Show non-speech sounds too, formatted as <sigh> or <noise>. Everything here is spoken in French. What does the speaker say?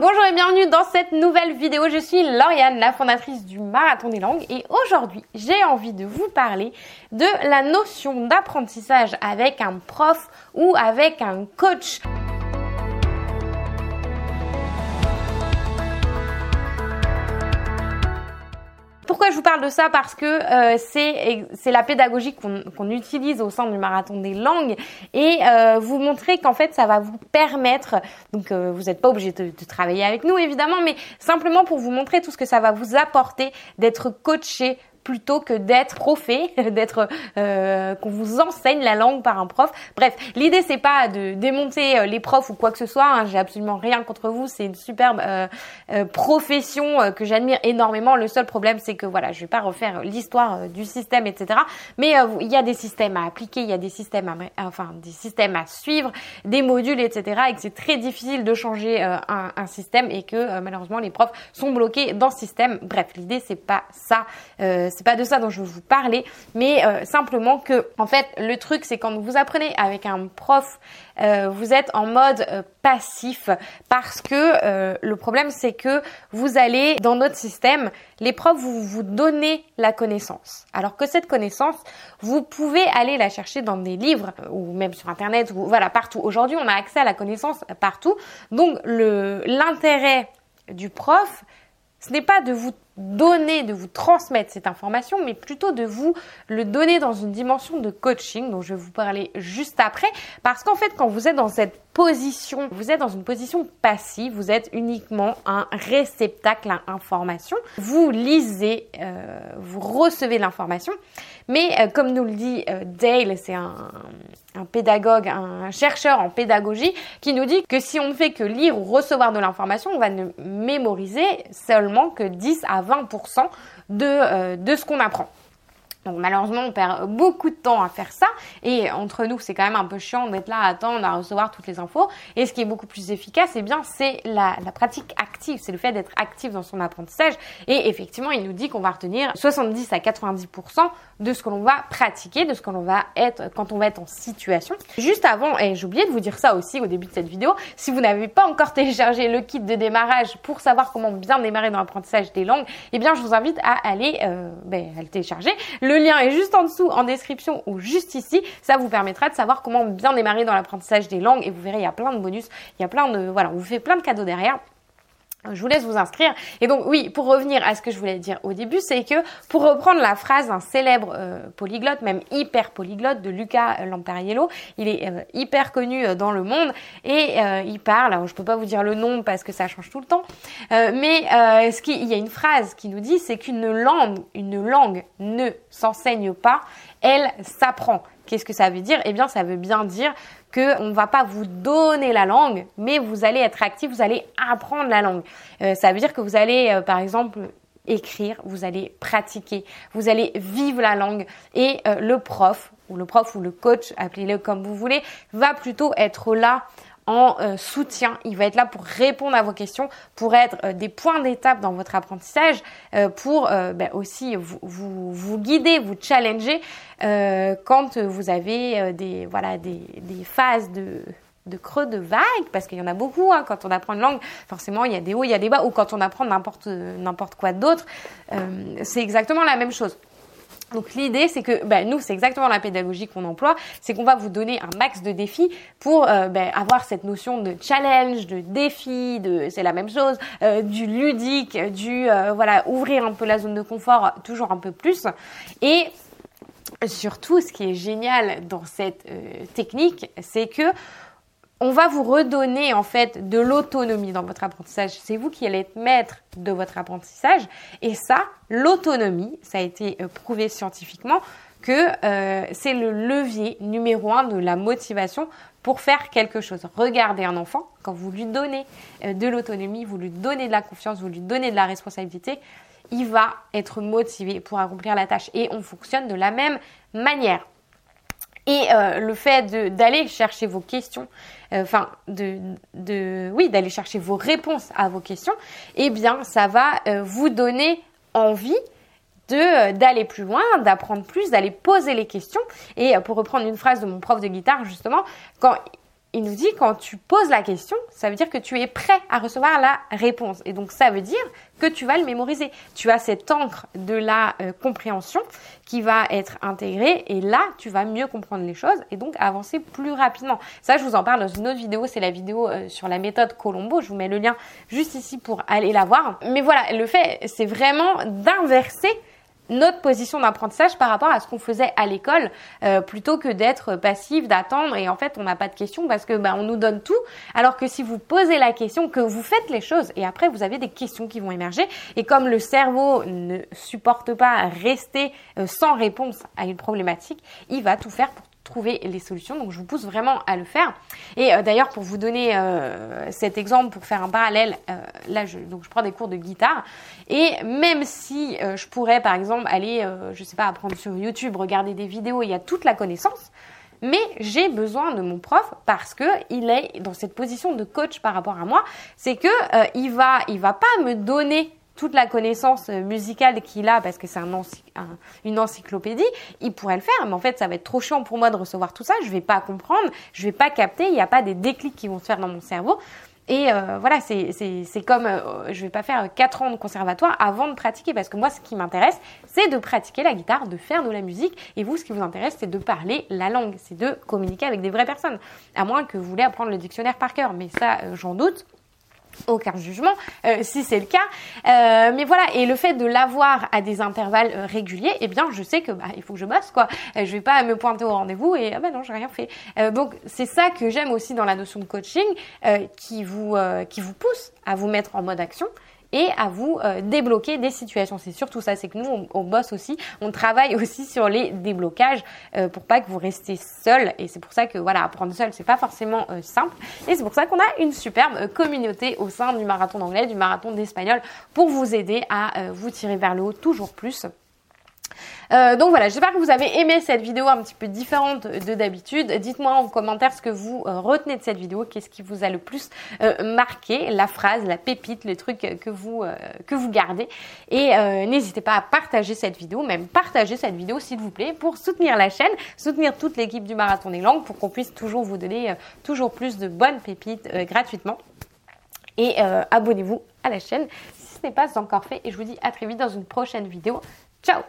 bonjour et bienvenue dans cette nouvelle vidéo. Je suis Lauriane, la fondatrice du Marathon des langues et aujourd'hui j'ai envie de vous parler de la notion d'apprentissage avec un prof ou avec un coach. Je vous parle de ça Parce que euh, c'est la pédagogie qu'on utilise au sein du marathon des langues. Et euh, vous montrer qu'en fait ça va vous permettre, donc euh, vous n'êtes pas obligé de, travailler avec nous évidemment, mais simplement pour vous montrer tout ce que ça va vous apporter d'être coaché plutôt que d'être profé, <laughs> d'être euh, qu'on vous enseigne la langue par un prof. Bref, l'idée c'est pas de démonter euh, les profs ou quoi que ce soit. Hein. J'ai absolument rien contre vous. C'est une superbe euh, profession que j'admire énormément. Le seul problème c'est que voilà, je vais pas refaire l'histoire du système, etc. Mais il y a des systèmes à appliquer, il y a des systèmes à, enfin des systèmes à suivre, des modules, etc. Et que c'est très difficile de changer un, un, système et que malheureusement les profs sont bloqués dans ce système. Bref, l'idée c'est pas ça c'est pas de ça dont je veux vous parler, mais euh, simplement que, en fait, le truc, c'est quand vous apprenez avec un prof, euh, vous êtes en mode euh, passif parce que le problème, c'est que vous allez dans notre système, les profs vous vous donnez la connaissance, alors que cette connaissance, vous pouvez aller la chercher dans des livres ou même sur internet ou voilà partout. Aujourd'hui, on a accès à la connaissance partout, donc le l'intérêt du prof, ce n'est pas de vous donner, de vous transmettre cette information, mais plutôt de vous le donner dans une dimension de coaching dont je vais vous parler juste après. Parce qu'en fait, quand vous êtes dans cette position, vous êtes dans une position passive, vous êtes uniquement un réceptacle à information. Vous lisez, euh, vous recevez l'information, mais euh, comme nous le dit euh, Dale, c'est un, pédagogue, un chercheur en pédagogie, qui nous dit que si on ne fait que lire ou recevoir de l'information, on va ne mémoriser seulement que 10 à 20% de, de ce qu'on apprend. Donc malheureusement, on perd beaucoup de temps à faire ça. Et entre nous, c'est quand même un peu chiant d'être là à attendre à recevoir toutes les infos. Et ce qui est beaucoup plus efficace, eh bien, c'est la, pratique active. C'est le fait d'être actif dans son apprentissage. Et effectivement, il nous dit qu'on va retenir 70 à 90% de ce que l'on va pratiquer, de ce que l'on va être quand on va être en situation. Juste avant, et j'ai de vous dire ça aussi au début de cette vidéo, si vous n'avez pas encore <laughs> téléchargé le kit de démarrage pour savoir comment bien démarrer dans l'apprentissage des langues, eh bien, je vous invite à aller euh, ben, à le télécharger. Lien est juste en dessous en description ou juste ici. Ça vous permettra de savoir comment bien démarrer dans l'apprentissage des langues et vous verrez, il y a plein de bonus, il y a plein de, voilà, on vous fait plein de cadeaux derrière. Je vous laisse vous inscrire. Et donc oui, pour revenir à ce que je voulais dire au début, c'est que pour reprendre la phrase d'un célèbre euh, polyglotte, même hyper polyglotte de Luca Lampariello, il est euh, hyper connu euh, dans le monde et il parle. Alors je peux pas vous dire le nom parce que ça change tout le temps, mais il y a une phrase qui nous dit, c'est qu'une langue, une langue ne s'enseigne pas, elle s'apprend. Qu'est-ce que ça veut dire? Eh bien, ça veut bien dire qu'on ne va pas vous donner la langue, mais vous allez être actif, vous allez apprendre la langue. Euh, ça veut dire que vous allez, euh, par exemple, écrire, vous allez pratiquer, vous allez vivre la langue et euh, le prof ou le prof ou le coach, appelez-le comme vous voulez, va plutôt être là euh, soutien. Il va être là pour répondre à vos questions, pour être euh, des points d'étape dans votre apprentissage, euh, pour ben, aussi vous, guider, vous challenger quand vous avez des, voilà, des, phases de de creux de vague parce qu'il y en a beaucoup hein, quand on apprend une langue forcément il y a des hauts il y a des bas ou quand on apprend n'importe n'importe quoi d'autre c'est exactement la même chose donc l'idée, c'est que ben, nous, c'est exactement la pédagogie qu'on emploie, c'est qu'on va vous donner un max de défis pour euh, ben, avoir cette notion de challenge, de défi, de c'est la même chose, euh, du ludique, du euh, voilà ouvrir un peu la zone de confort toujours un peu plus. Et surtout, ce qui est génial dans cette technique, c'est que on va vous redonner en fait de l'autonomie dans votre apprentissage. C'est vous qui allez être maître de votre apprentissage. Et ça, l'autonomie, ça a été euh, prouvé scientifiquement que euh, c'est le levier numéro un de la motivation pour faire quelque chose. Regardez un enfant, quand vous lui donnez euh, de l'autonomie, vous lui donnez de la confiance, vous lui donnez de la responsabilité, il va être motivé pour accomplir la tâche. Et on fonctionne de la même manière. Et le fait d'aller chercher vos questions, euh, enfin de, de, oui, d'aller chercher vos réponses à vos questions, eh bien, ça va euh, vous donner envie euh, d'aller plus loin, d'apprendre plus, d'aller poser les questions. Et pour reprendre une phrase de mon prof de guitare, justement, quand il nous dit quand tu poses la question, ça veut dire que tu es prêt à recevoir la réponse. Et donc ça veut dire que tu vas le mémoriser. Tu as cette encre de la euh, compréhension qui va être intégrée et là, tu vas mieux comprendre les choses et donc avancer plus rapidement. Ça, je vous en parle dans une autre vidéo, c'est la vidéo euh, sur la méthode Colombo. Je vous mets le lien juste ici pour aller la voir. Mais voilà, le fait, c'est vraiment d'inverser notre position d'apprentissage par rapport à ce qu'on faisait à l'école euh, plutôt que d'être passif, d'attendre. Et en fait on n'a pas de questions parce que ben, on nous donne tout. Alors que si vous posez la question, que vous faites les choses et après vous avez des questions qui vont émerger. Et comme le cerveau ne supporte pas rester euh, sans réponse à une problématique, il va tout faire pour trouver les solutions. Donc je vous pousse vraiment à le faire. Et euh, d'ailleurs pour vous donner euh, cet exemple, pour faire un parallèle, euh, là je, donc je prends des cours de guitare et même si je pourrais par exemple aller, je sais pas, apprendre sur YouTube, regarder des vidéos, il y a toute la connaissance. Mais j'ai besoin de mon prof parce que il est dans cette position de coach par rapport à moi. C'est que il va, il va pas me donner toute la connaissance euh, musicale qu'il a, parce que c'est un, une encyclopédie, il pourrait le faire. Mais en fait, ça va être trop chiant pour moi de recevoir tout ça. Je vais pas comprendre, je vais pas capter. Il n'y a pas des déclics qui vont se faire dans mon cerveau. Et euh, voilà, c'est comme, euh, je vais pas faire 4 ans de conservatoire avant de pratiquer, parce que moi, ce qui m'intéresse, c'est de pratiquer la guitare, de faire de la musique. Et vous, ce qui vous intéresse, c'est de parler la langue, c'est de communiquer avec des vraies personnes. À moins que vous voulez apprendre le dictionnaire par cœur, mais ça, j'en doute aucun jugement euh, si c'est le cas. Euh, mais voilà et le fait de l'avoir à des intervalles euh, réguliers eh bien je sais que bah, il faut que je bosse quoi. Je vais pas me pointer au rendez-vous et ah ben non j'ai rien fait. Donc c'est ça que j'aime aussi dans la notion de coaching qui vous qui vous pousse à vous mettre en mode action et à vous euh, débloquer des situations. C'est surtout ça, c'est que nous, on, bosse aussi, on travaille <laughs> aussi sur les déblocages euh, pour pas que vous restez seul. Et c'est pour ça que voilà, apprendre seul, c'est pas forcément euh, simple. Et c'est pour ça qu'on a une superbe communauté au sein du marathon d'anglais, du marathon d'espagnol, pour vous aider à vous tirer vers le haut toujours plus. Euh, donc voilà, j'espère que vous avez aimé cette vidéo un petit peu différente de d'habitude. Dites-moi en commentaire ce que vous euh, retenez de cette vidéo, qu'est-ce qui vous a le plus euh, marqué, la phrase, la pépite, que vous, que vous gardez. Et n'hésitez pas à partager cette vidéo, même partager cette vidéo s'il vous plaît, pour soutenir la chaîne, soutenir toute l'équipe du Marathon des Langues, pour qu'on puisse toujours vous donner toujours plus de bonnes pépites gratuitement. Et abonnez-vous à la chaîne si ce n'est pas encore fait. Et je vous dis à très vite dans une prochaine vidéo. Ciao